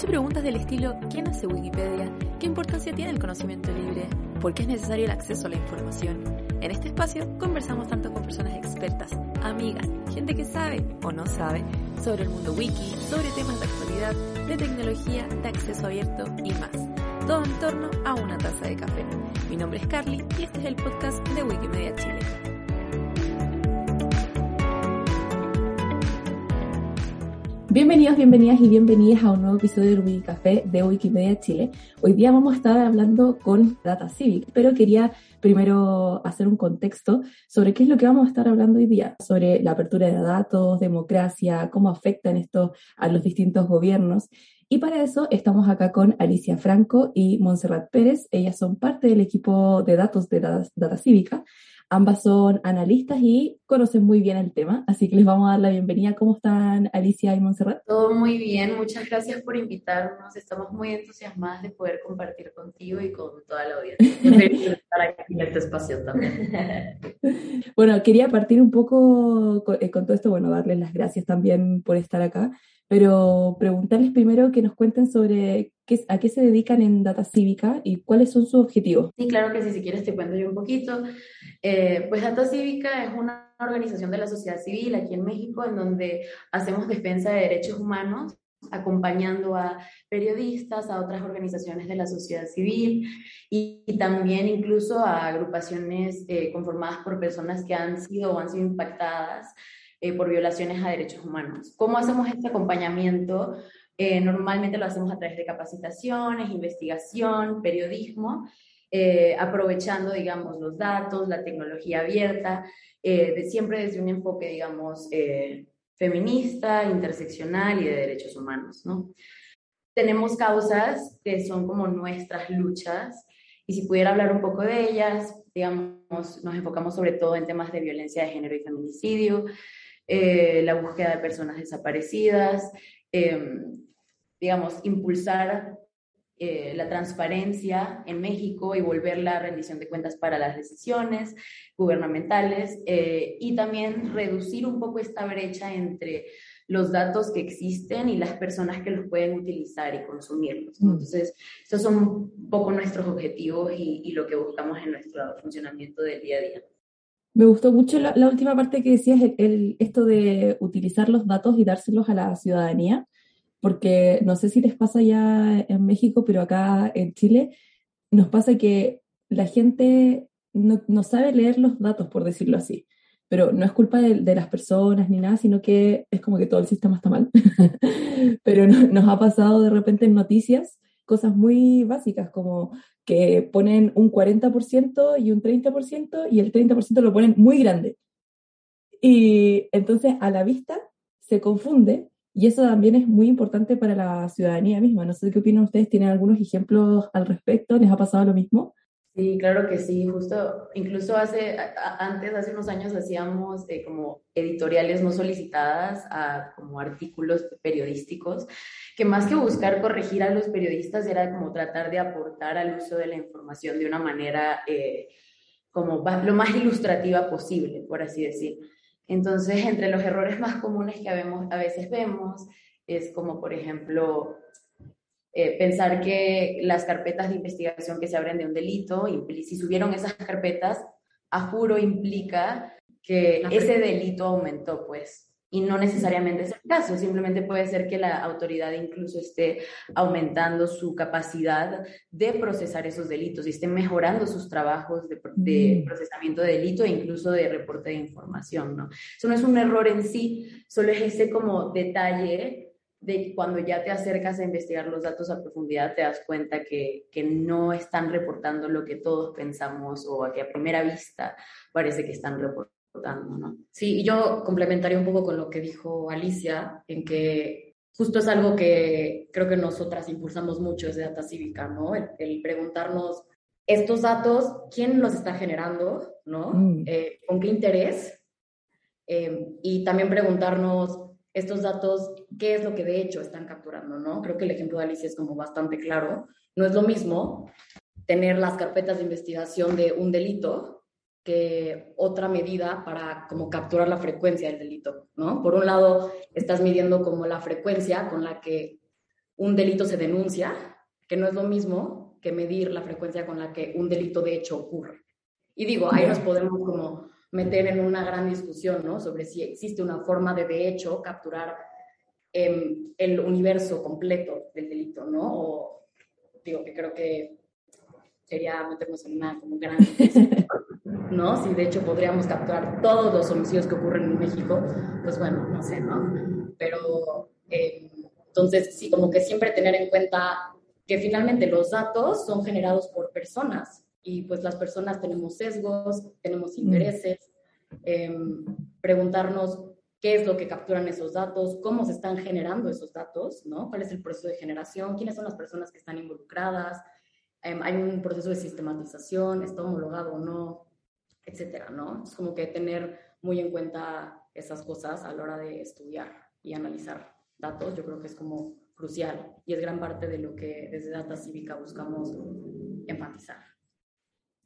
Hecho preguntas del estilo ¿quién hace Wikipedia? ¿Qué importancia tiene el conocimiento libre? ¿Por qué es necesario el acceso a la información? En este espacio conversamos tanto con personas expertas, amigas, gente que sabe o no sabe sobre el mundo wiki, sobre temas de actualidad, de tecnología, de acceso abierto y más. Todo en torno a una taza de café. Mi nombre es Carly y este es el podcast de Wikimedia Chile. Bienvenidos, bienvenidas y bienvenidas a un nuevo episodio del Wikicafé de Wikimedia Chile. Hoy día vamos a estar hablando con Data Civic, pero quería primero hacer un contexto sobre qué es lo que vamos a estar hablando hoy día, sobre la apertura de datos, democracia, cómo afectan esto a los distintos gobiernos. Y para eso estamos acá con Alicia Franco y Montserrat Pérez. Ellas son parte del equipo de datos de Data, Data Cívica. Ambas son analistas y conocen muy bien el tema, así que les vamos a dar la bienvenida. ¿Cómo están Alicia y Montserrat? Todo muy bien, muchas gracias por invitarnos. Estamos muy entusiasmadas de poder compartir contigo y con toda la audiencia. estar aquí en este espacio también. bueno, quería partir un poco con, eh, con todo esto, bueno, darles las gracias también por estar acá, pero preguntarles primero que nos cuenten sobre qué, a qué se dedican en Data Cívica y cuáles son sus objetivos. Sí, claro que sí, si quieres te cuento yo un poquito. Eh, pues Data Cívica es una organización de la sociedad civil aquí en México en donde hacemos defensa de derechos humanos acompañando a periodistas, a otras organizaciones de la sociedad civil y, y también incluso a agrupaciones eh, conformadas por personas que han sido o han sido impactadas eh, por violaciones a derechos humanos. ¿Cómo hacemos este acompañamiento? Eh, normalmente lo hacemos a través de capacitaciones, investigación, periodismo, eh, aprovechando, digamos, los datos, la tecnología abierta, eh, de, siempre desde un enfoque, digamos, eh, feminista, interseccional y de derechos humanos, ¿no? Tenemos causas que son como nuestras luchas y si pudiera hablar un poco de ellas, digamos, nos enfocamos sobre todo en temas de violencia de género y feminicidio, eh, la búsqueda de personas desaparecidas, eh, digamos, impulsar eh, la transparencia en México y volver la rendición de cuentas para las decisiones gubernamentales eh, y también reducir un poco esta brecha entre los datos que existen y las personas que los pueden utilizar y consumirlos. ¿no? Entonces, estos son un poco nuestros objetivos y, y, lo que buscamos en nuestro funcionamiento del día a día. Me gustó mucho la, última parte que decías, el, esto de utilizar los datos y dárselos a la ciudadanía, porque no sé si les pasa ya en México, pero acá en Chile nos pasa que la gente no, no sabe leer los datos, por decirlo así. Pero no es culpa de, de, las personas ni nada, sino que es como que todo el sistema está mal. pero no, nos ha pasado de repente en noticias cosas muy básicas, como que ponen un 40% y un 30% y el 30% lo ponen muy grande. Y entonces a la vista se confunde y eso también es muy importante para la ciudadanía misma. No sé qué opinan ustedes, ¿tienen algunos ejemplos al respecto? ¿Les ha pasado lo mismo? Sí, claro que sí, justo, incluso hace, antes, hace unos años hacíamos eh, como editoriales no solicitadas a como artículos periodísticos, que más que buscar corregir a los periodistas era como tratar de aportar al uso de la información de una manera eh, como lo más ilustrativa posible, por así decir. Entonces, entre los errores más comunes que a veces vemos es como, por ejemplo, eh, pensar que las carpetas de investigación que se abren de un delito, si subieron esas carpetas, a juro implica que ese delito aumentó, pues. Y no necesariamente es el caso, simplemente puede ser que la autoridad incluso esté aumentando su capacidad de procesar esos delitos y esté mejorando sus trabajos de, de procesamiento de delito e incluso de reporte de información, ¿no? Eso no es un error en sí, solo es ese como detalle de cuando ya te acercas a investigar los datos a profundidad, te das cuenta que, que, no están reportando lo que todos pensamos o a que a primera vista parece que están reportando, ¿no? Sí, y yo complementaría un poco con lo que dijo Alicia, en que justo es algo que creo que nosotras impulsamos mucho desde Data Cívica, ¿no? El, preguntarnos estos datos, ¿quién los está generando, ¿no? Mm. Eh, ¿Con qué interés? Eh, y también preguntarnos estos datos, qué es lo que de hecho están capturando, ¿no? Creo que el ejemplo de Alicia es como bastante claro. No es lo mismo tener las carpetas de investigación de un delito que otra medida para como capturar la frecuencia del delito, ¿no? Por un lado, estás midiendo como la frecuencia con la que un delito se denuncia, que no es lo mismo que medir la frecuencia con la que un delito de hecho ocurre. Y digo, ahí nos podemos como meter en una gran discusión, ¿no? Sobre si existe una forma de, de hecho, capturar em, el universo completo del delito, ¿no? O digo que creo que sería meternos en una como gran ¿no? Si de hecho podríamos capturar todos los homicidios que ocurren en México, pues bueno, no sé, ¿no? Pero em, entonces sí, como que siempre tener en cuenta que finalmente los datos son generados por personas y pues las personas tenemos sesgos, tenemos mm. intereses, em, preguntarnos qué es lo que capturan esos datos, cómo se están generando esos datos, ¿no? ¿Cuál es el proceso de generación? ¿Quiénes son las personas que están involucradas? Em, ¿Hay un proceso de sistematización? ¿Está homologado o no? Etcétera, ¿no? Es como que tener muy en cuenta esas cosas a la hora de estudiar y analizar datos, yo creo que es como crucial y es gran parte de lo que desde Data Cívica buscamos enfatizar.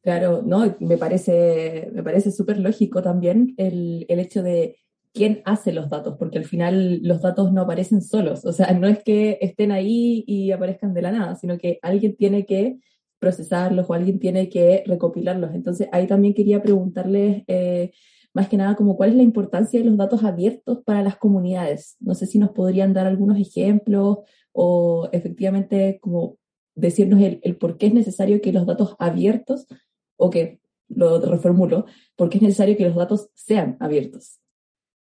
Claro, no, me parece, me parece súper lógico también el, el hecho de quién hace los datos, porque al final los datos no aparecen solos, o sea, no es que estén ahí y aparezcan de la nada, sino que alguien tiene que procesarlos o alguien tiene que recopilarlos. Entonces, ahí también quería preguntarles, eh, más que nada, como cuál es la importancia de los datos abiertos para las comunidades. No sé si nos podrían dar algunos ejemplos o efectivamente como decirnos el, el por qué es necesario que los datos abiertos o que lo reformulo, porque es necesario que los datos sean abiertos.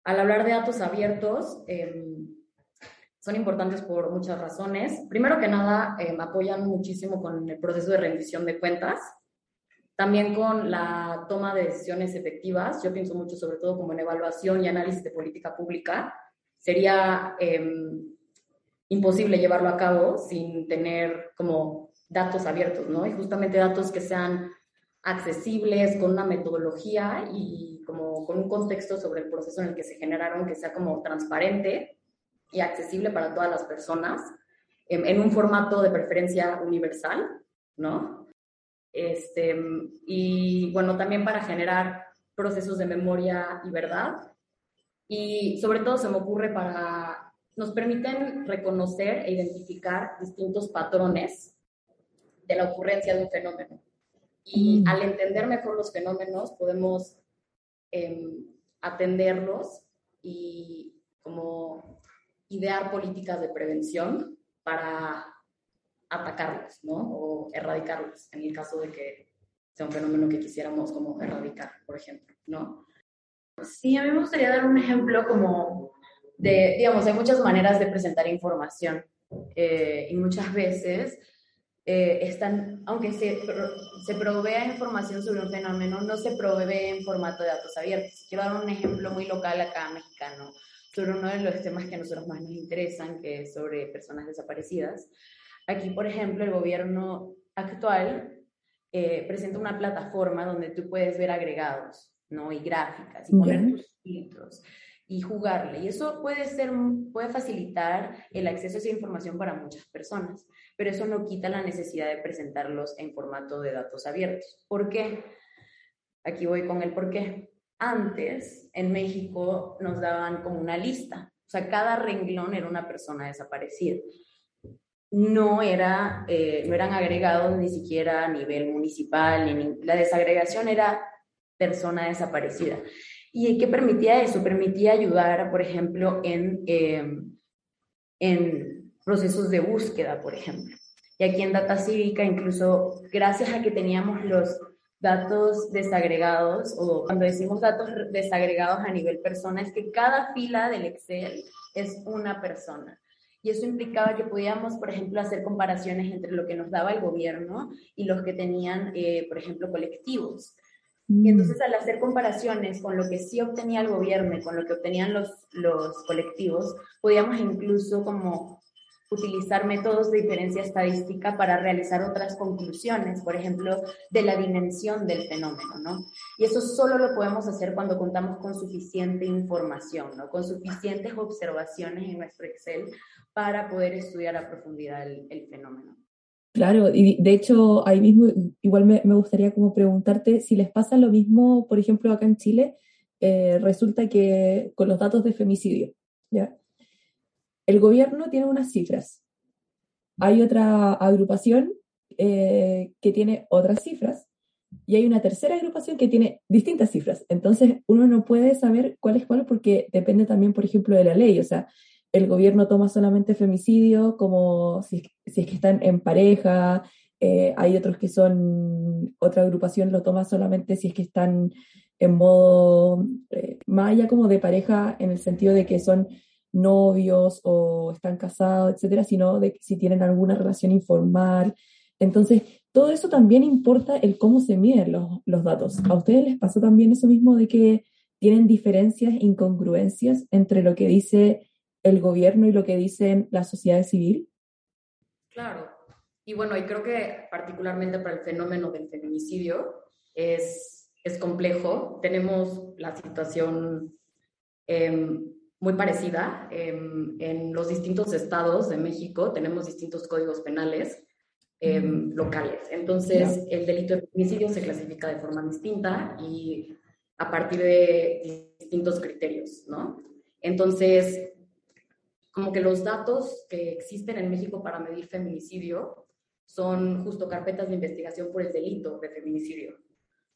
Al hablar de datos abiertos, em, son importantes por muchas razones. Primero que nada, em, apoyan muchísimo con el proceso de rendición de cuentas, también con la toma de decisiones efectivas. Yo pienso mucho sobre todo como en evaluación y análisis de política pública. Sería em, imposible llevarlo a cabo sin tener como datos abiertos, ¿no? Y justamente datos que sean accesibles, con una metodología y como con un contexto sobre el proceso en el que se generaron, que sea como transparente y accesible para todas las personas, en, en un formato de preferencia universal, ¿no? Este, y bueno, también para generar procesos de memoria y verdad. Y sobre todo se me ocurre para, nos permiten reconocer e identificar distintos patrones de la ocurrencia de un fenómeno. Y mm. al entender mejor los fenómenos, podemos em, atenderlos y como idear políticas de prevención para atacarlos, ¿no? O erradicarlos, en el caso de que sea un fenómeno que quisiéramos como erradicar, por ejemplo, ¿no? Sí, a mí me gustaría dar un ejemplo como de, digamos, hay muchas maneras de presentar información eh, y muchas veces eh, están, aunque se, se provea información sobre un fenómeno, no se provee en formato de datos abiertos. Quiero dar un ejemplo muy local acá mexicano sobre uno de los temas que a nosotros más nos interesan, que es sobre personas desaparecidas. Aquí, por ejemplo, el gobierno actual eh, presenta una plataforma donde tú puedes ver agregados, ¿no? Y gráficas, y poner tus filtros y jugarle. Y eso puede ser, puede facilitar el acceso a esa información para muchas personas, pero eso no quita la necesidad de presentarlos en formato de datos abiertos. ¿Por qué? Aquí voy con el por qué. Antes, en México, nos daban como una lista. O sea, cada renglón era una persona desaparecida. No, era, eh, no eran agregados ni siquiera a nivel municipal. Ni, la desagregación era persona desaparecida. ¿Y qué permitía eso? Permitía ayudar, por ejemplo, en, em, en procesos de búsqueda, por ejemplo. Y aquí en Data Cívica, incluso gracias a que teníamos los datos desagregados, o cuando decimos datos desagregados a nivel persona, es que cada fila del Excel es una persona. Y eso implicaba que podíamos, por ejemplo, hacer comparaciones entre lo que nos daba el gobierno y los que tenían, eh, por ejemplo, colectivos. Y mm. entonces al hacer comparaciones con lo que sí obtenía el gobierno y con lo que obtenían los, los colectivos, podíamos incluso como utilizar métodos de diferencia estadística para realizar otras conclusiones, por ejemplo, de la dimensión del fenómeno, ¿no? Y eso solo lo podemos hacer cuando contamos con suficiente información, ¿no? Con suficientes observaciones en nuestro Excel para poder estudiar a profundidad el, fenómeno. Claro, y de hecho ahí mismo igual me, gustaría como preguntarte si les pasa lo mismo, por ejemplo, acá en Chile, eh, resulta que con los datos de femicidio, ¿ya? El gobierno tiene unas cifras. Hay otra agrupación eh, que tiene otras cifras y hay una tercera agrupación que tiene distintas cifras. Entonces, uno no puede saber cuál es cuál porque depende también, por ejemplo, de la ley. O sea, el gobierno toma solamente femicidio como si, es que están en pareja, eh, hay otros que son, otra agrupación lo toma solamente si es que están en modo, eh, más allá como de pareja, en el sentido de que son novios o están casados, etcétera, sino de si tienen alguna relación informal. Entonces, todo eso también importa el cómo se miden los, los datos. ¿A ustedes les pasa también eso mismo de que tienen diferencias, incongruencias entre lo que dice el gobierno y lo que dice la sociedad civil? Claro. Y bueno, y creo que particularmente para el fenómeno del feminicidio es, es complejo. Tenemos la situación eh, muy parecida. Em, en los distintos estados de México tenemos distintos códigos penales em, locales. Entonces, el delito de feminicidio se clasifica de forma distinta y a partir de distintos criterios, ¿no? Entonces, como que los datos que existen en México para medir feminicidio son justo carpetas de investigación por el delito de feminicidio.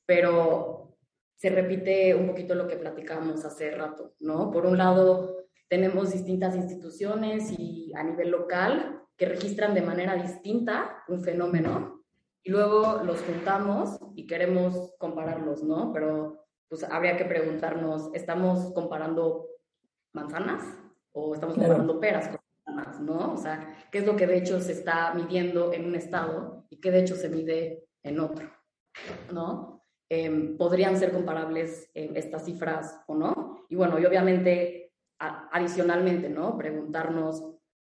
Pero se repite un poquito lo que platicábamos hace rato, ¿no? Por un lado, tenemos distintas instituciones y a nivel local que registran de manera distinta un fenómeno y luego los juntamos y queremos compararlos, ¿no? Pero pues habría que preguntarnos, ¿estamos comparando manzanas o estamos comparando peras con manzanas, ¿no? O sea, ¿qué es lo que de hecho se está midiendo en un estado y qué de hecho se mide en otro, ¿no? Em, podrían ser comparables em, estas cifras o no. Y bueno, y obviamente, adicionalmente, ¿no? Preguntarnos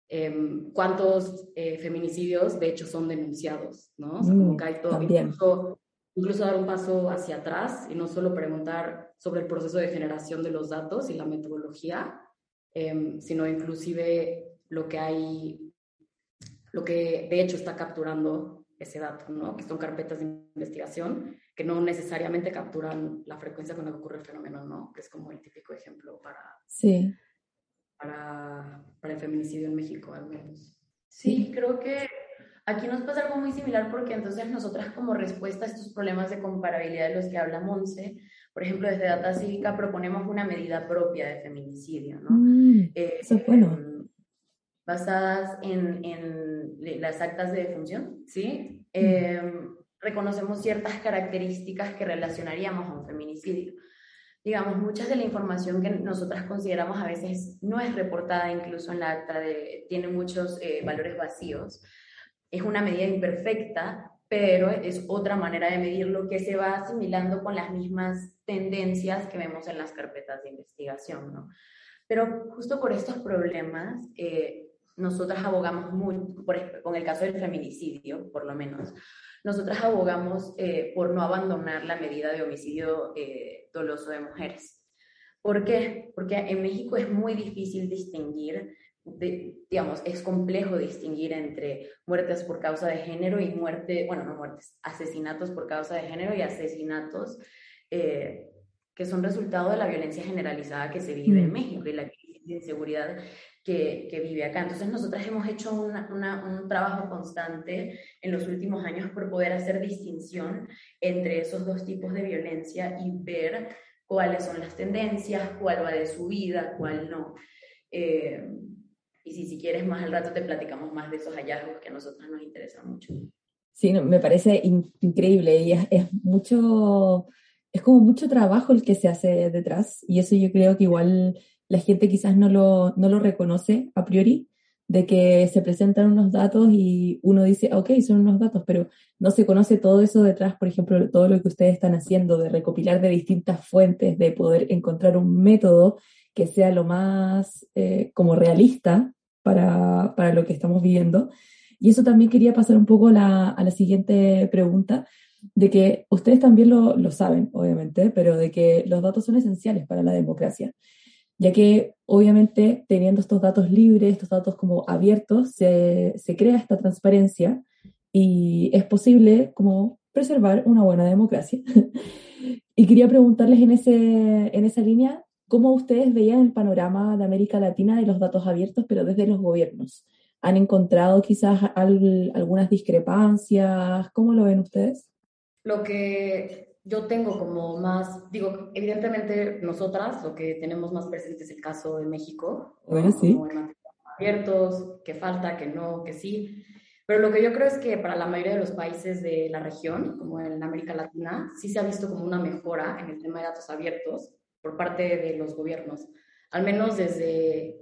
em, cuántos eh, feminicidios de hecho son denunciados, ¿no? O sea, como mm, que hay todo, incluso, incluso, dar un paso hacia atrás y no solo preguntar sobre el proceso de generación de los datos y la metodología, sino inclusive lo que hay, lo que de hecho está capturando ese dato, ¿no? Que son carpetas de investigación que no necesariamente capturan la frecuencia con la que ocurre el fenómeno, ¿no? Que es como el típico ejemplo para, sí. para, para el feminicidio en México, al menos. Sí, creo que aquí nos pasa algo muy similar porque entonces nosotras como respuesta a estos problemas de comparabilidad de los que habla Monse, por ejemplo, desde Data Cívica proponemos una medida propia de feminicidio, ¿no? Mm, eh, eso es bueno. Em, basadas en, en, las actas de defunción, ¿sí? Mm. Eh, reconocemos ciertas características que relacionaríamos a un feminicidio. Digamos, muchas de la información que nosotras consideramos a veces no es reportada incluso en la acta, de, tiene muchos eh, valores vacíos. Es una medida imperfecta, pero es otra manera de medirlo que se va asimilando con las mismas tendencias que vemos en las carpetas de investigación. ¿no? Pero justo por estos problemas, eh, nosotras abogamos muy, por, con el caso del feminicidio, por lo menos, nosotras abogamos eh, por no abandonar la medida de homicidio eh, doloso de mujeres. ¿Por qué? Porque en México es muy difícil distinguir, digamos, es complejo distinguir entre muertes por causa de género y muerte, bueno, no muertes, asesinatos por causa de género y asesinatos eh, que son resultado de la violencia generalizada que se vive en mm. México y la inseguridad que, vive acá. Entonces nosotras hemos hecho un trabajo constante en los últimos años por poder hacer distinción entre esos dos tipos de violencia y ver cuáles son las tendencias, cuál va de su vida, cuál no. Eh, y si, si quieres más al rato te platicamos más de esos hallazgos que a nosotros nos interesan mucho. Sí, me parece increíble y es, es, mucho, es como mucho trabajo el que se hace detrás y eso yo creo que igual la gente quizás no lo, no lo reconoce a priori, de que se presentan unos datos y uno dice, ok, son unos datos, pero no se conoce todo eso detrás, por ejemplo, todo lo que ustedes están haciendo de recopilar de distintas fuentes, de poder encontrar un método que sea lo más eh, como realista para, para, lo que estamos viviendo. Y eso también quería pasar un poco la, a la siguiente pregunta, de que ustedes también lo, lo saben, obviamente, pero de que los datos son esenciales para la democracia ya que obviamente teniendo estos datos libres, estos datos como abiertos, se, se, crea esta transparencia y es posible como preservar una buena democracia. y quería preguntarles en, ese, en esa línea, ¿cómo ustedes veían el panorama de América Latina de los datos abiertos, pero desde los gobiernos? ¿Han encontrado quizás al, algunas discrepancias? ¿Cómo lo ven ustedes? Lo que yo tengo como más, digo, evidentemente nosotras lo que tenemos más presente es el caso de México, bueno, sí. abiertos, que falta, que no, que sí. Pero lo que yo creo es que para la mayoría de los países de la región, como en América Latina, sí se ha visto como una mejora en el tema de datos abiertos por parte de los gobiernos, al menos desde,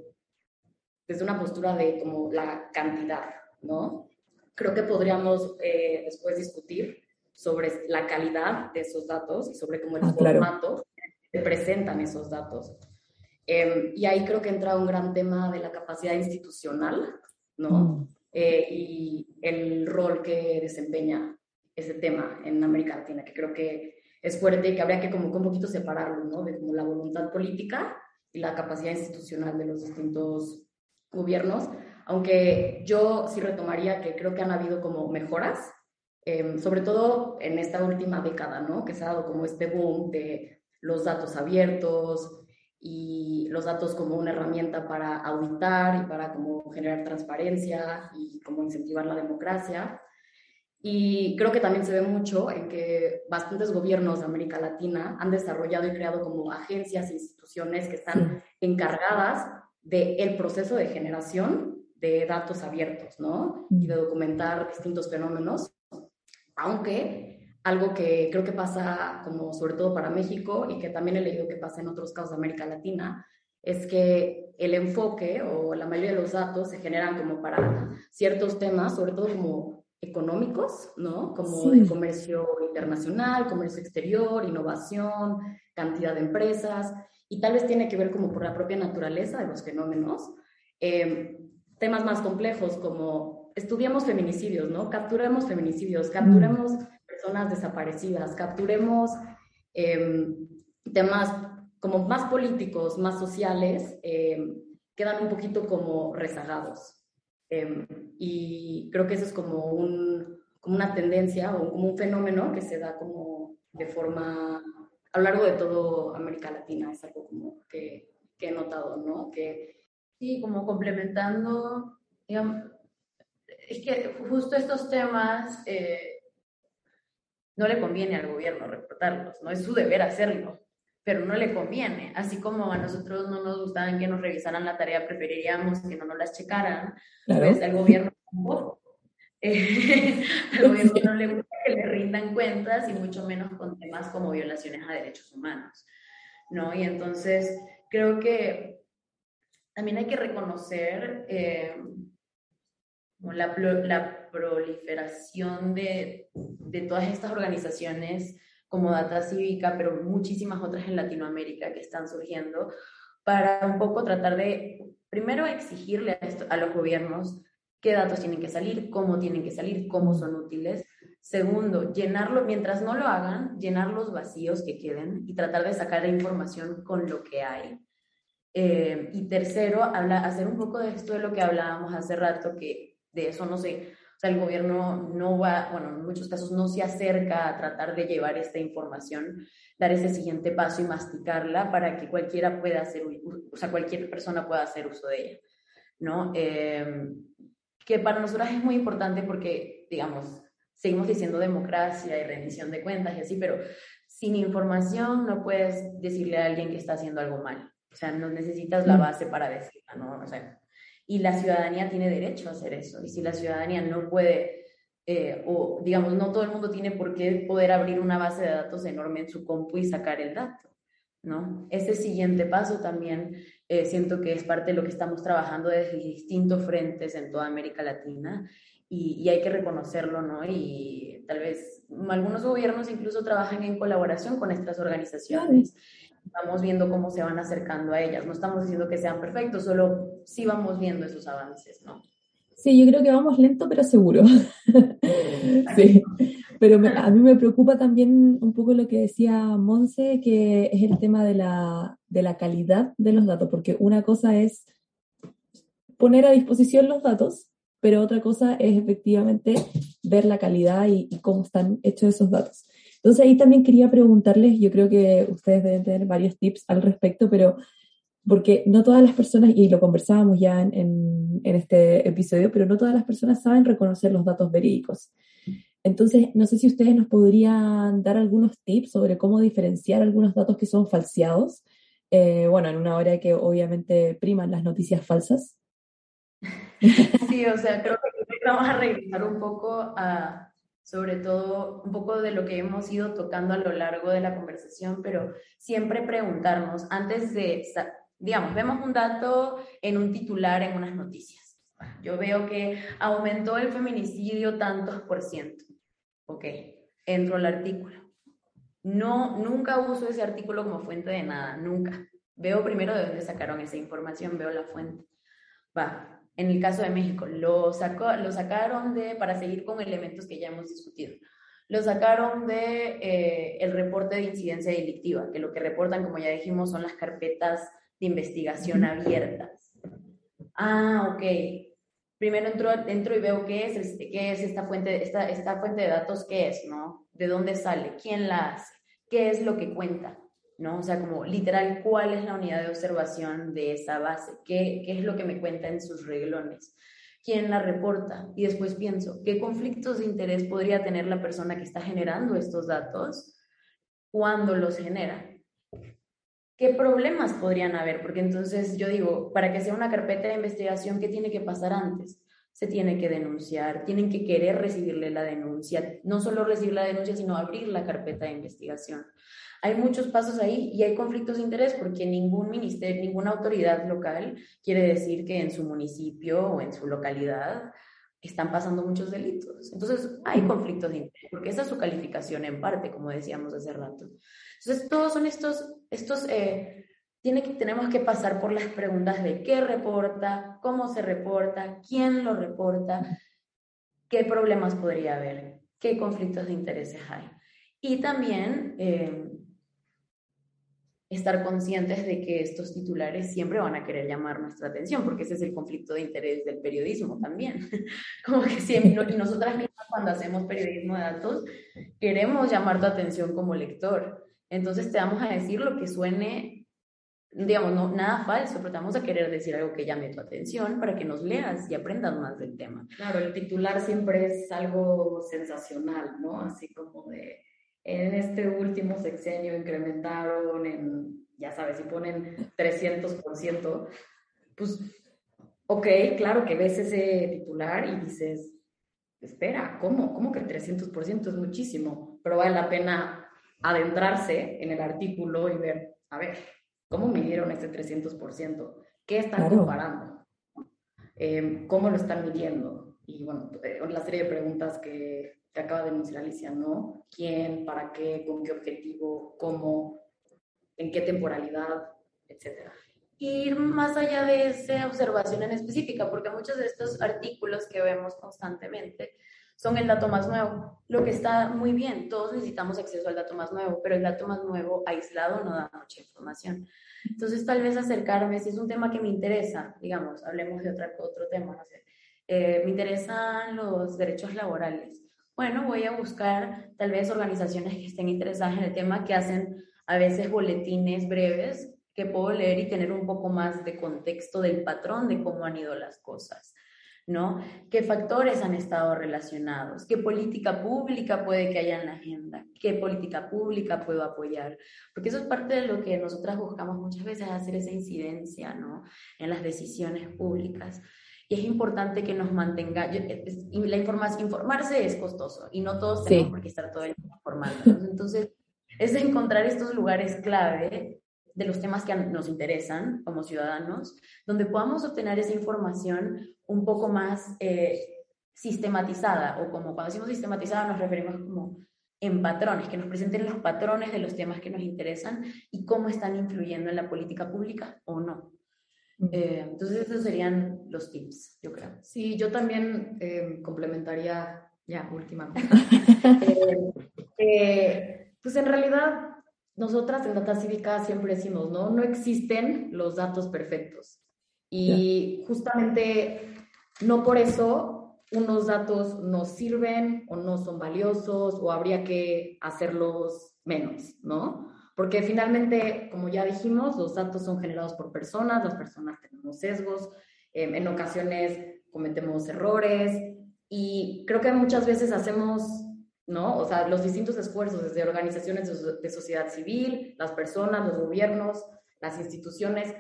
desde una postura de como la cantidad, ¿no? Creo que podríamos eh, después discutir sobre la calidad de esos datos y sobre cómo el ah, formato se presentan esos datos. Em, y ahí creo que entra un gran tema de la capacidad institucional, ¿no? Mm. Eh, y el rol que desempeña ese tema en América Latina, que creo que es fuerte y que habría que como un poquito separarlo, ¿no? De como la voluntad política y la capacidad institucional de los distintos gobiernos, aunque yo sí retomaría que creo que han habido como mejoras Em, sobre todo en esta última década, ¿no? Que se ha dado como este boom de los datos abiertos y los datos como una herramienta para auditar y para como generar transparencia y como incentivar la democracia. Y creo que también se ve mucho en que bastantes gobiernos de América Latina han desarrollado y creado como agencias e instituciones que están encargadas del proceso de generación de datos abiertos, ¿no? Y de documentar distintos fenómenos. Aunque algo que creo que pasa como sobre todo para México y que también he leído que pasa en otros casos de América Latina, es que el enfoque o la mayoría de los datos se generan como para ciertos temas, sobre todo como económicos, ¿no? Como de comercio internacional, comercio exterior, innovación, cantidad de empresas, y tal vez tiene que ver como por la propia naturaleza de los fenómenos. Eh, temas más complejos como estudiamos feminicidios, ¿no? Capturemos feminicidios, capturemos personas desaparecidas, capturemos em, temas como más políticos, más sociales, em, quedan un poquito como rezagados. Em, y creo que eso es como, un, como una tendencia o como un fenómeno que se da como de forma a lo largo de toda América Latina. Es algo como que, que he notado, ¿no? Que, sí, como complementando, digamos, es que justo estos temas eh, no le conviene al gobierno reportarlos, no es su deber hacerlo, pero no le conviene. Así como a nosotros no nos gustaban que nos revisaran la tarea, preferiríamos que no nos las checaran, pues al gobierno tampoco. Eh, al gobierno no le gusta que le rindan cuentas y mucho menos con temas como violaciones a derechos humanos, ¿no? Y entonces creo que también hay que reconocer eh, la, la proliferación de, de, todas estas organizaciones como Data Cívica, pero muchísimas otras en Latinoamérica que están surgiendo, para un poco tratar de, primero, exigirle a, a los gobiernos qué datos tienen que salir, cómo tienen que salir, cómo son útiles. Segundo, llenarlo, mientras no lo hagan, llenar los vacíos que queden y tratar de sacar la información con lo que hay. Eh, y tercero, habla, hacer un poco de esto de lo que hablábamos hace rato, que de eso no sé, sea, el gobierno no va, bueno, en muchos casos no se acerca a tratar de llevar esta información, dar ese siguiente paso y masticarla para que cualquiera pueda hacer, o sea, cualquier persona pueda hacer uso de ella, ¿no? Em, que para nosotros es muy importante porque, digamos, seguimos diciendo democracia y rendición de cuentas y así, pero sin información no puedes decirle a alguien que está haciendo algo mal. O sea, no necesitas la mm. base para decirla, ¿no? O sea, y la ciudadanía tiene derecho a hacer eso. Y si la ciudadanía no puede, eh, o digamos, no todo el mundo tiene por qué poder abrir una base de datos enorme en su compu y sacar el dato. ¿no? Ese siguiente paso también eh, siento que es parte de lo que estamos trabajando desde distintos frentes en toda América Latina y, hay que reconocerlo, ¿no? Y tal vez algunos gobiernos incluso trabajan en colaboración con estas organizaciones. Vamos viendo cómo se van acercando a ellas. No estamos diciendo que sean perfectos, solo sí vamos viendo esos avances, ¿no? Sí, yo creo que vamos lento pero seguro. sí. Pero a mí me preocupa también un poco lo que decía Monse, que es el tema de la, de la calidad de los datos, porque una cosa es poner a disposición los datos, pero otra cosa es efectivamente ver la calidad y, y, cómo están hechos esos datos. Entonces ahí también quería preguntarles, yo creo que ustedes deben tener varios tips al respecto, pero porque no todas las personas, y lo conversábamos ya en, en, este episodio, pero no todas las personas saben reconocer los datos verídicos. Entonces, no sé si ustedes nos podrían dar algunos tips sobre cómo diferenciar algunos datos que son falseados. Eh, bueno, en una hora que obviamente priman las noticias falsas. Sí, o sea, creo que vamos a regresar un poco a, sobre todo, un poco de lo que hemos ido tocando a lo largo de la conversación, pero siempre preguntarnos, antes de digamos, vemos un dato en un titular en unas noticias. Yo veo que aumentó el feminicidio tantos por ciento. Ok, entro al artículo. No, nunca uso ese artículo como fuente de nada, nunca. Veo primero de dónde sacaron esa información, veo la fuente. Va, en el caso de México, lo, sacó, lo sacaron de, para seguir con elementos que ya hemos discutido, lo sacaron de eh, el reporte de incidencia delictiva, que lo que reportan, como ya dijimos, son las carpetas de investigación abiertas. Ah, ok. Primero entro, entro y veo qué es, qué es esta, fuente, esta, esta fuente de datos, qué es, ¿no? ¿De dónde sale? ¿Quién la hace? ¿Qué es lo que cuenta? ¿No? O sea, como literal, ¿cuál es la unidad de observación de esa base? ¿Qué, qué es lo que me cuenta en sus reglones? ¿Quién la reporta? Y después pienso, ¿qué conflictos de interés podría tener la persona que está generando estos datos cuando los genera? ¿qué problemas podrían haber? Porque entonces yo digo, para que sea una carpeta de investigación, ¿qué tiene que pasar antes? Se tiene que denunciar, tienen que querer recibirle la denuncia, no solo recibir la denuncia, sino abrir la carpeta de investigación. Hay muchos pasos ahí y hay conflictos de interés porque ningún ministerio, ninguna autoridad local quiere decir que en su municipio o en su localidad están pasando muchos delitos. Entonces, hay conflictos de interés, porque esa es su calificación en parte, como decíamos hace rato. Entonces, todos son estos, estos eh, tiene que, tenemos que pasar por las preguntas de qué reporta, cómo se reporta, quién lo reporta, qué problemas podría haber, qué conflictos de intereses hay. Y también eh, estar conscientes de que estos titulares siempre van a querer llamar nuestra atención, porque ese es el conflicto de interés del periodismo también. Como que siempre, y nosotras mismas cuando hacemos periodismo de datos, queremos llamar tu atención como lector. Entonces te vamos a decir lo que suene, digamos, no, nada falso, pero te vamos a querer decir algo que llame tu atención para que nos leas y aprendas más del tema. Claro, el titular siempre es algo sensacional, ¿no? Así como de en este último sexenio incrementaron en, ya sabes, si ponen 300%, pues, ok, claro que ves ese titular y dices, espera, ¿cómo? ¿Cómo que 300% es muchísimo? Pero vale la pena adentrarse en el artículo y ver, a ver, ¿cómo midieron ese 300%? ¿Qué están comparando? Em, ¿Cómo lo están midiendo? Y bueno, eh, la serie de preguntas que que acaba de denunciar Alicia, ¿no? ¿Quién, para qué, con qué objetivo, cómo, en qué temporalidad, etcétera? Ir más allá de esa observación en específica, porque muchos de estos artículos que vemos constantemente son el dato más nuevo, lo que está muy bien, todos necesitamos acceso al dato más nuevo, pero el dato más nuevo aislado no da mucha información. Entonces, tal vez acercarme, si es un tema que me interesa, digamos, hablemos de otra, otro tema, no sé, eh, me interesan los derechos laborales. Bueno, voy a buscar tal vez organizaciones que estén interesadas en el tema, que hacen a veces boletines breves que puedo leer y tener un poco más de contexto del patrón de cómo han ido las cosas, ¿no? ¿Qué factores han estado relacionados? ¿Qué política pública puede que haya en la agenda? ¿Qué política pública puedo apoyar? Porque eso es parte de lo que nosotras buscamos muchas veces, hacer esa incidencia, ¿no? En las decisiones públicas. Y es importante que nos mantenga, la información, informarse es costoso y no todos tenemos por qué estar todo el tiempo informando. Entonces, es encontrar estos lugares clave de los temas que nos interesan como ciudadanos, donde podamos obtener esa información un poco más eh, sistematizada, o como cuando decimos sistematizada nos referimos como en patrones, que nos presenten los patrones de los temas que nos interesan y cómo están influyendo en la política pública o no. Eh, entonces, esos serían los tips, yo creo. Sí, yo también eh, complementaría, ya, última cosa. Eh, pues en realidad, nosotras en Data Cívica siempre decimos, ¿no? No existen los datos perfectos. Y justamente no por eso unos datos no sirven o no son valiosos o habría que hacerlos menos, ¿no? Porque finalmente, como ya dijimos, los datos son generados por personas, las personas tenemos sesgos, em, en ocasiones cometemos errores y creo que muchas veces hacemos, ¿no? O sea, los distintos esfuerzos desde organizaciones de, sociedad civil, las personas, los gobiernos, las instituciones,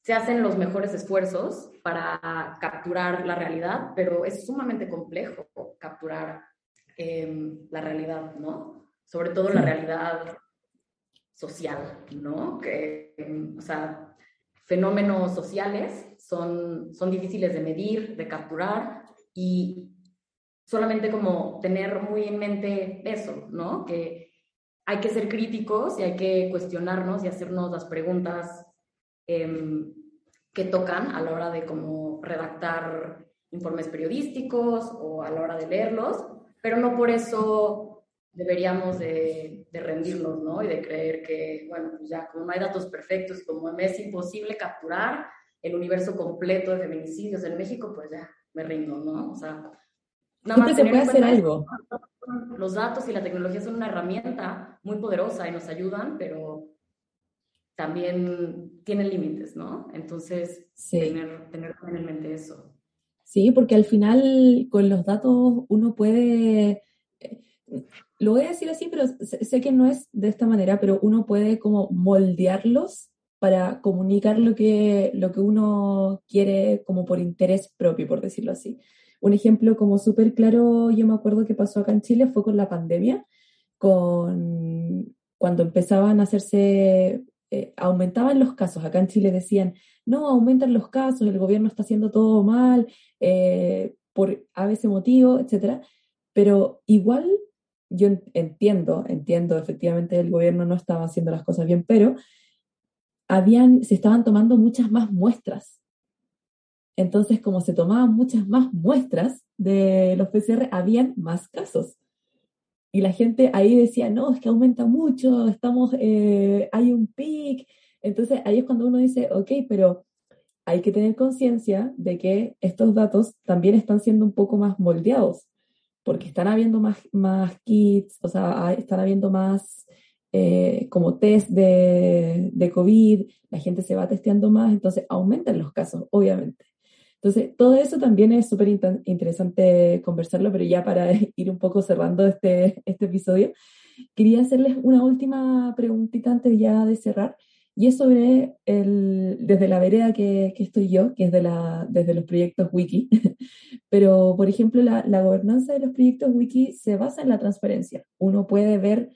se hacen los mejores esfuerzos para capturar la realidad, pero es sumamente complejo capturar em, la realidad, ¿no? Sobre todo la realidad social, ¿no? Que, o sea, fenómenos sociales son, son difíciles de medir, de capturar y solamente como tener muy en mente eso, ¿no? Que hay que ser críticos y hay que cuestionarnos y hacernos las preguntas em, que tocan a la hora de como redactar informes periodísticos o a la hora de leerlos, pero no por eso deberíamos de, rendirnos, ¿no? Y de creer que, bueno, pues ya como no hay datos perfectos, como es imposible capturar el universo completo de feminicidios en México, pues ya me rindo, ¿no? O sea, nada más tener puede hacer algo. Los datos y la tecnología son una herramienta muy poderosa y nos ayudan, pero también tienen límites, ¿no? Entonces, tener, tener en mente eso. Sí, porque al final con los datos uno puede lo voy a decir así, pero sé que no es de esta manera, pero uno puede como moldearlos para comunicar lo que, lo que uno quiere como por interés propio, por decirlo así. Un ejemplo como súper claro, yo me acuerdo que pasó acá en Chile, fue con la pandemia, con cuando empezaban a hacerse, eh, aumentaban los casos. Acá en Chile decían, no, aumentan los casos, el gobierno está haciendo todo mal, eh, por a veces motivo, etc. Pero igual yo entiendo, entiendo, efectivamente el gobierno no estaba haciendo las cosas bien, pero habían, se estaban tomando muchas más muestras. Entonces, como se tomaban muchas más muestras de los PCR, habían más casos. Y la gente ahí decía, no, es que aumenta mucho, estamos, eh, hay un pic. Entonces, ahí es cuando uno dice, ok, pero hay que tener conciencia de que estos datos también están siendo un poco más moldeados porque están habiendo más, más kits, o sea, están habiendo más eh, como test de, de, COVID, la gente se va testeando más, entonces aumentan los casos, obviamente. Entonces, todo eso también es súper interesante conversarlo, pero ya para ir un poco cerrando este, este episodio, quería hacerles una última preguntita antes ya de cerrar. Y es sobre el, desde la vereda que, que estoy yo, que es de la, desde los proyectos Wiki. Pero, por ejemplo, la, la gobernanza de los proyectos Wiki se basa en la transparencia. Uno puede ver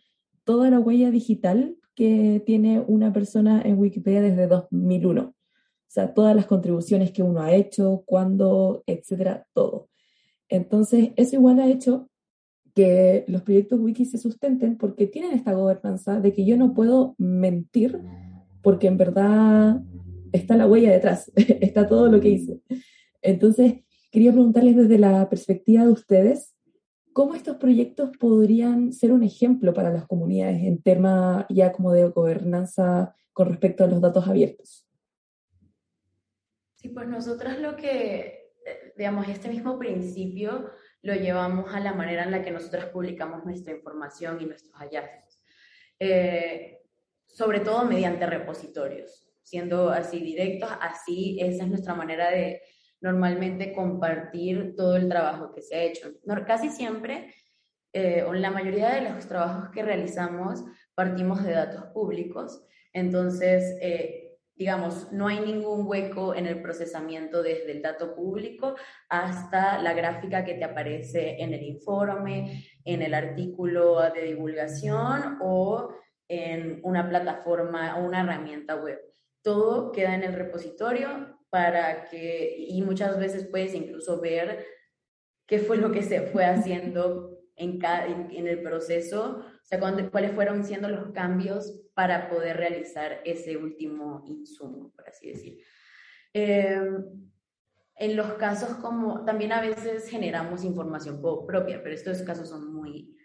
toda la huella digital que tiene una persona en Wikipedia desde 2001. Sea, todas las contribuciones que uno ha hecho, cuándo, etcétera, todo. Entonces, eso igual ha hecho que los proyectos wiki se sustenten porque tienen esta gobernanza de que yo no puedo mentir porque en verdad está la huella detrás, está todo lo que hice. Entonces, quería preguntarles desde la perspectiva de ustedes, ¿cómo estos proyectos podrían ser un ejemplo para las comunidades en tema ya como de gobernanza con respecto a los datos abiertos? Sí, pues nosotras lo que, digamos, este mismo principio lo llevamos a la manera en la que nosotras publicamos nuestra información y nuestros hallazgos. Eh, sobre todo mediante repositorios, siendo así directos, así esa es nuestra manera de normalmente compartir todo el trabajo que se ha hecho. casi siempre, eh, o la mayoría de los trabajos que realizamos, partimos de datos públicos, entonces, eh, digamos, no hay ningún hueco en el procesamiento desde el dato público hasta la gráfica que te aparece en el informe, en el artículo de divulgación o en una plataforma o una herramienta web. Todo queda en el repositorio para que, y muchas veces puedes incluso ver qué fue lo que se fue haciendo en, cada, en, el proceso, o sea, cuáles fueron siendo los cambios para poder realizar ese último insumo, por así decir. Em, en los casos como, también a veces generamos información propia, pero estos casos son muy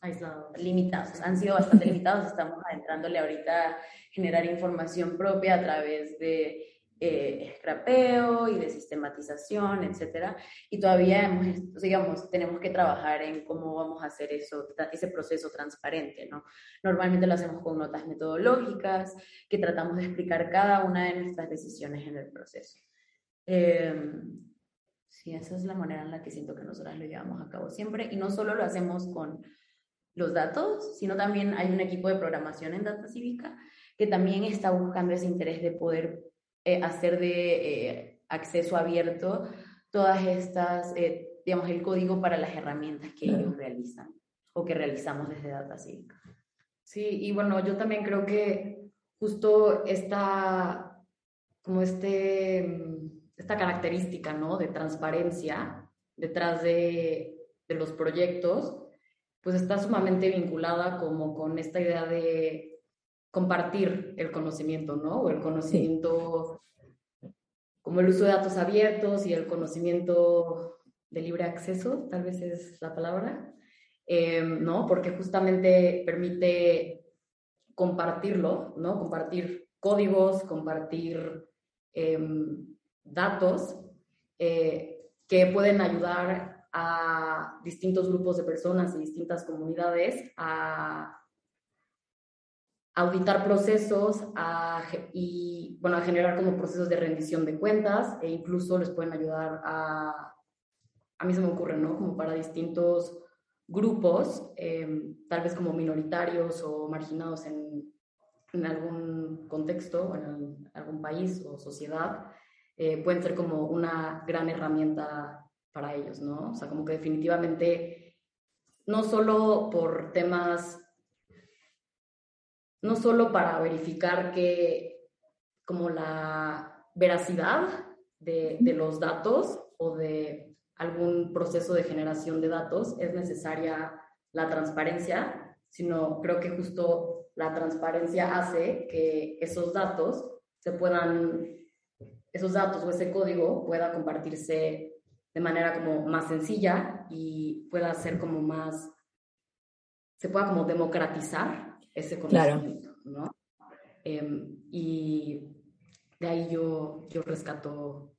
aislados, limitados, han sido bastante limitados, estamos adentrándole ahorita a generar información propia a través de eh, scrapeo y de sistematización, etcétera. Y todavía hemos, digamos, tenemos que trabajar en cómo vamos a hacer eso, ese proceso transparente, ¿no? Normalmente lo hacemos con notas metodológicas que tratamos de explicar cada una de nuestras decisiones en el proceso. Eh, sí, esa es la manera en la que siento que nosotras lo llevamos a cabo siempre. Y no solo lo hacemos con los datos, sino también hay un equipo de programación en Data Cívica que también está buscando ese interés de poder eh, hacer de eh, acceso abierto todas estas, eh, digamos, el código para las herramientas que ellos realizan o que realizamos desde Data Cívica. Sí, y bueno, yo también creo que justo esta, como este, esta característica, ¿no? De transparencia detrás de, de los proyectos, pues está sumamente vinculada como con esta idea de compartir el conocimiento, ¿no? O el conocimiento, como el uso de datos abiertos y el conocimiento de libre acceso, tal vez es la palabra, em, ¿no? Porque justamente permite compartirlo, ¿no? Compartir códigos, compartir em, datos eh, que pueden ayudar a distintos grupos de personas y distintas comunidades a auditar procesos y, bueno, a generar como procesos de rendición de cuentas e incluso les pueden ayudar a, a mí se me ocurre, ¿no? Como para distintos grupos, em, tal vez como minoritarios o marginados en, en algún contexto, en algún país o sociedad, eh, pueden ser como una gran herramienta para ellos, ¿no? O sea, como que definitivamente, no solo por temas no solo para verificar que como la veracidad de, los datos o de algún proceso de generación de datos es necesaria la transparencia, sino creo que justo la transparencia hace que esos datos se puedan, esos datos o ese código pueda compartirse de manera como más sencilla y pueda ser como más, se pueda como democratizar ese conocimiento, ¿no? Em, y de ahí yo, yo rescato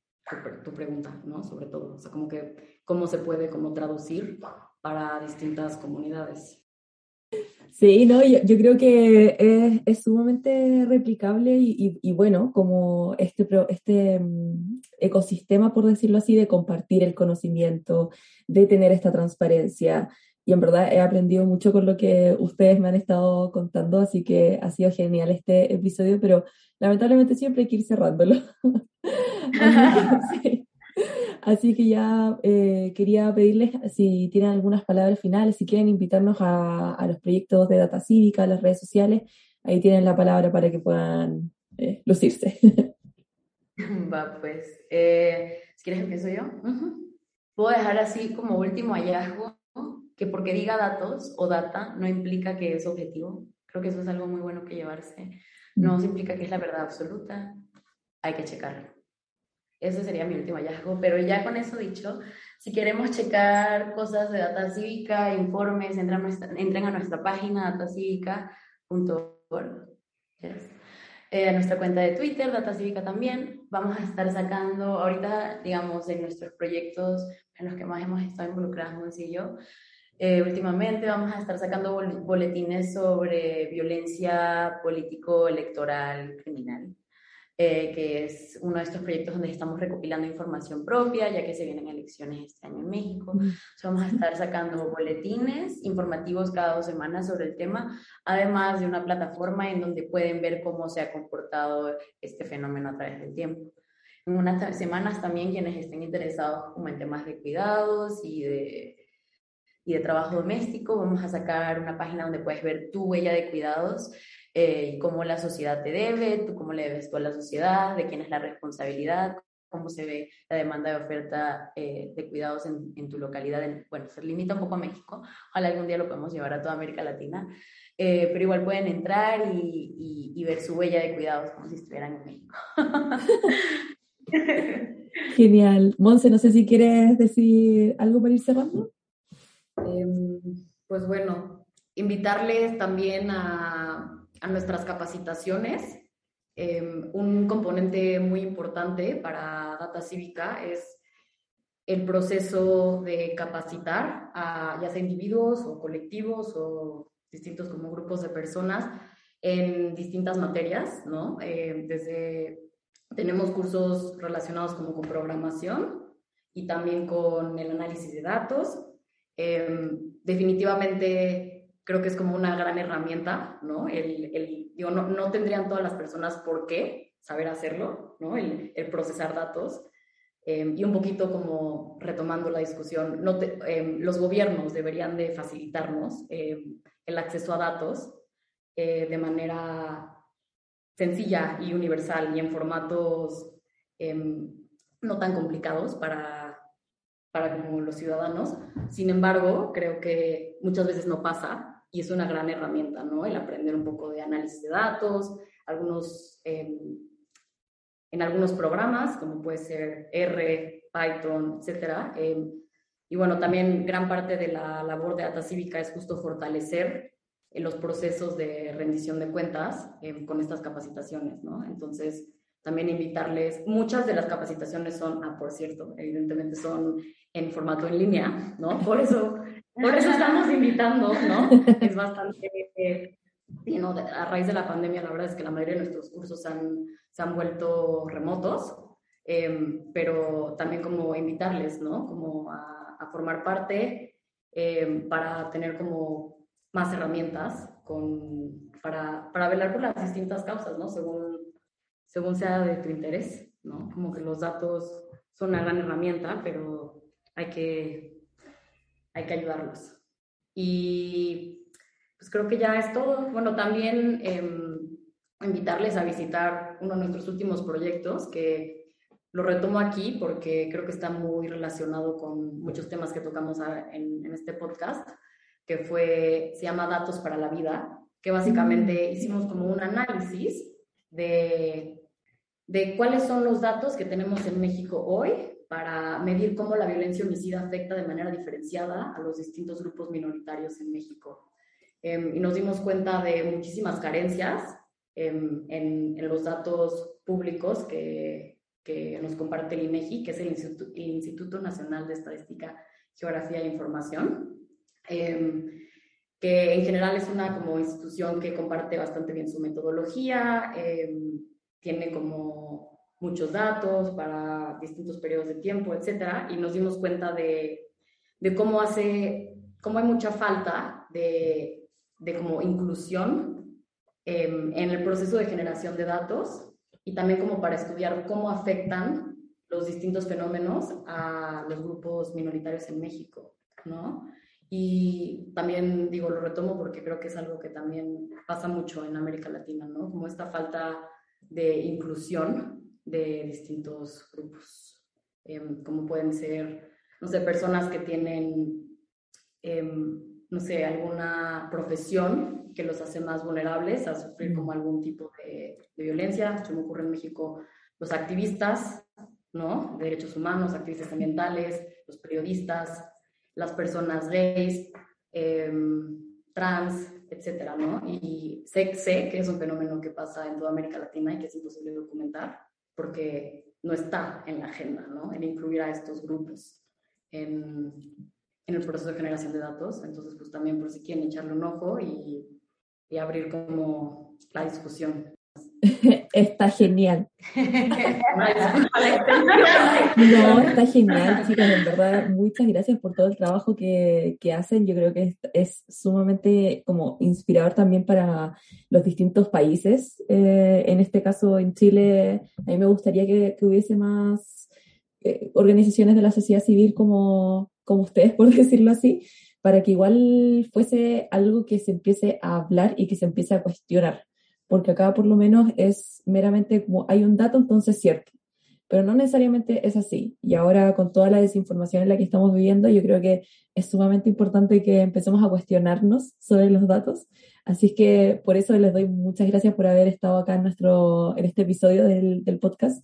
tu, pregunta, ¿no? Sobre todo, o sea, como que cómo se puede como traducir para distintas comunidades. Sí, no, yo, yo creo que es, es, sumamente replicable y, y, bueno, como este, este mm, ecosistema, por decirlo así, de compartir el conocimiento, de tener esta transparencia, y en verdad he aprendido mucho con lo que ustedes me han estado contando, así que ha sido genial este episodio, pero lamentablemente siempre hay que ir cerrándolo. así, que, ya eh, quería pedirles si tienen algunas palabras finales, si quieren invitarnos a, a, los proyectos de Data Cívica, a las redes sociales, ahí tienen la palabra para que puedan eh, lucirse. Va, pues, eh, si quieres empiezo yo. Puedo dejar así como último hallazgo que porque diga datos o data no implica que es objetivo. Creo que eso es algo muy bueno que llevarse. No implica que es la verdad absoluta. Hay que checarlo. Ese sería mi último hallazgo. Pero ya con eso dicho, si queremos checar cosas de data cívica, informes, nuestra, entren a nuestra página datacívica.org. Eh, a nuestra cuenta de Twitter, Data Cívica también. Vamos a estar sacando ahorita, digamos, en nuestros proyectos en los que más hemos estado involucrados, Monsi y yo, eh, últimamente vamos a estar sacando boletines sobre violencia político-electoral criminal, eh, que es uno de estos proyectos donde estamos recopilando información propia, ya que se vienen elecciones este año en México. vamos a estar sacando boletines informativos cada dos semanas sobre el tema, además de una plataforma en donde pueden ver cómo se ha comportado este fenómeno a través del tiempo. En unas semanas también quienes estén interesados como en temas de cuidados y de y de trabajo doméstico. Vamos a sacar una página donde puedes ver tu huella de cuidados eh, y cómo la sociedad te debe, tú cómo le debes tú a la sociedad, de quién es la responsabilidad, cómo se ve la demanda de oferta eh, de cuidados en, en tu localidad. bueno, se limita un poco a México, ojalá algún día lo podemos llevar a toda América Latina, eh, pero igual pueden entrar y, y, ver su huella de cuidados como si estuvieran en México. Genial. Monse, no sé si quieres decir algo para ir cerrando. Em, pues bueno, invitarles también a, a nuestras capacitaciones. Em, un componente muy importante para Data Cívica es el proceso de capacitar a ya sea individuos o colectivos o distintos como grupos de personas en distintas materias, ¿no? Em, desde, tenemos cursos relacionados como con programación y también con el análisis de datos. Em, definitivamente creo que es como una gran herramienta, ¿no? El, digo, no, tendrían todas las personas por qué saber hacerlo, ¿no? El, procesar datos. Eh, y un poquito como retomando la discusión, eh, los gobiernos deberían de facilitarnos eh, el acceso a datos de manera sencilla y universal y en formatos no tan complicados para, para como los ciudadanos. Sin embargo, creo que muchas veces no pasa y es una gran herramienta, ¿no? El aprender un poco de análisis de datos, algunos, em, en algunos programas, como puede ser R, Python, etcétera. Em, y bueno, también gran parte de la labor de Data Cívica es justo fortalecer los procesos de rendición de cuentas em, con estas capacitaciones, ¿no? Entonces, también invitarles, muchas de las capacitaciones son, ah, por cierto, evidentemente son en formato en línea, ¿no? Por eso por eso estamos invitando, ¿no? Es bastante, eh, a raíz de la pandemia, la verdad es que la mayoría de nuestros cursos han, se han vuelto remotos, em, pero también como invitarles, ¿no? Como a, formar parte em, para tener como más herramientas con, para, para velar por las distintas causas, ¿no? Según, según sea de tu interés, ¿no? Como que los datos son una gran herramienta, pero hay que hay que ayudarlos. Y pues creo que ya es todo. Bueno, también em, invitarles a visitar uno de nuestros últimos proyectos que lo retomo aquí porque creo que está muy relacionado con muchos temas que tocamos en, en este podcast, que fue, se llama Datos para la Vida, que básicamente hicimos como un análisis de, de cuáles son los datos que tenemos en México hoy para medir cómo la violencia homicida afecta de manera diferenciada a los distintos grupos minoritarios en México. Em, y nos dimos cuenta de muchísimas carencias em, en, los datos públicos que, que, nos comparte el INEGI, que es el Instituto, el Instituto Nacional de Estadística, Geografía e Información, em, que en general es una como institución que comparte bastante bien su metodología, tiene como muchos datos para distintos periodos de tiempo, etcétera, y nos dimos cuenta de, de cómo hace, cómo hay mucha falta de, de como inclusión em, en el proceso de generación de datos y también como para estudiar cómo afectan los distintos fenómenos a los grupos minoritarios en México, ¿no? Y también digo, lo retomo porque creo que es algo que también pasa mucho en América Latina, ¿no? Como esta falta de inclusión de distintos grupos, em, como pueden ser, no sé, personas que tienen, em, no sé, alguna profesión que los hace más vulnerables a sufrir como algún tipo de, violencia. Se me ocurre en México los activistas, ¿no? De derechos humanos, activistas ambientales, los periodistas, las personas gays, em, trans, etcétera, ¿no? Y sé, sé que es un fenómeno que pasa en toda América Latina y que es imposible documentar, porque no está en la agenda, ¿no? En incluir a estos grupos en, en, el proceso de generación de datos. Entonces, pues también por si quieren echarle un ojo y, y abrir como la discusión. Está genial. no, está genial, chicas, en verdad, muchas gracias por todo el trabajo que, que hacen. Yo creo que es, es, sumamente como inspirador también para los distintos países. Eh, en este caso, en Chile, a mí me gustaría que, que hubiese más eh, organizaciones de la sociedad civil como, como ustedes, por decirlo así, para que igual fuese algo que se empiece a hablar y que se empiece a cuestionar porque acá por lo menos es meramente como hay un dato, entonces cierto pero no necesariamente es así. Y ahora con toda la desinformación en la que estamos viviendo, yo creo que es sumamente importante que empecemos a cuestionarnos sobre los datos. Así es que por eso les doy muchas gracias por haber estado acá en, nuestro, en este episodio del, del podcast.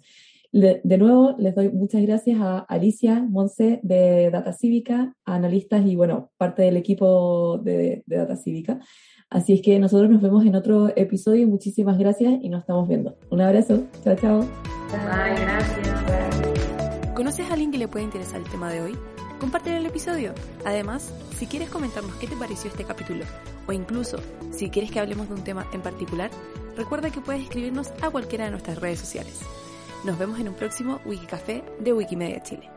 de nuevo, les doy muchas gracias a Alicia Monse de Data Cívica, a analistas y, bueno, parte del equipo de, de Data Cívica. Así es que nosotros nos vemos en otro episodio. Muchísimas gracias y nos estamos viendo. Un abrazo. Chao, chao. Bye, gracias. ¿Conoces a alguien que le pueda interesar el tema de hoy? Comparte el episodio. Además, si quieres comentarnos qué te pareció este capítulo, o incluso si quieres que hablemos de un tema en particular, recuerda que puedes escribirnos a cualquiera de nuestras redes sociales. Nos vemos en un próximo Wikicafé de Wikimedia Chile.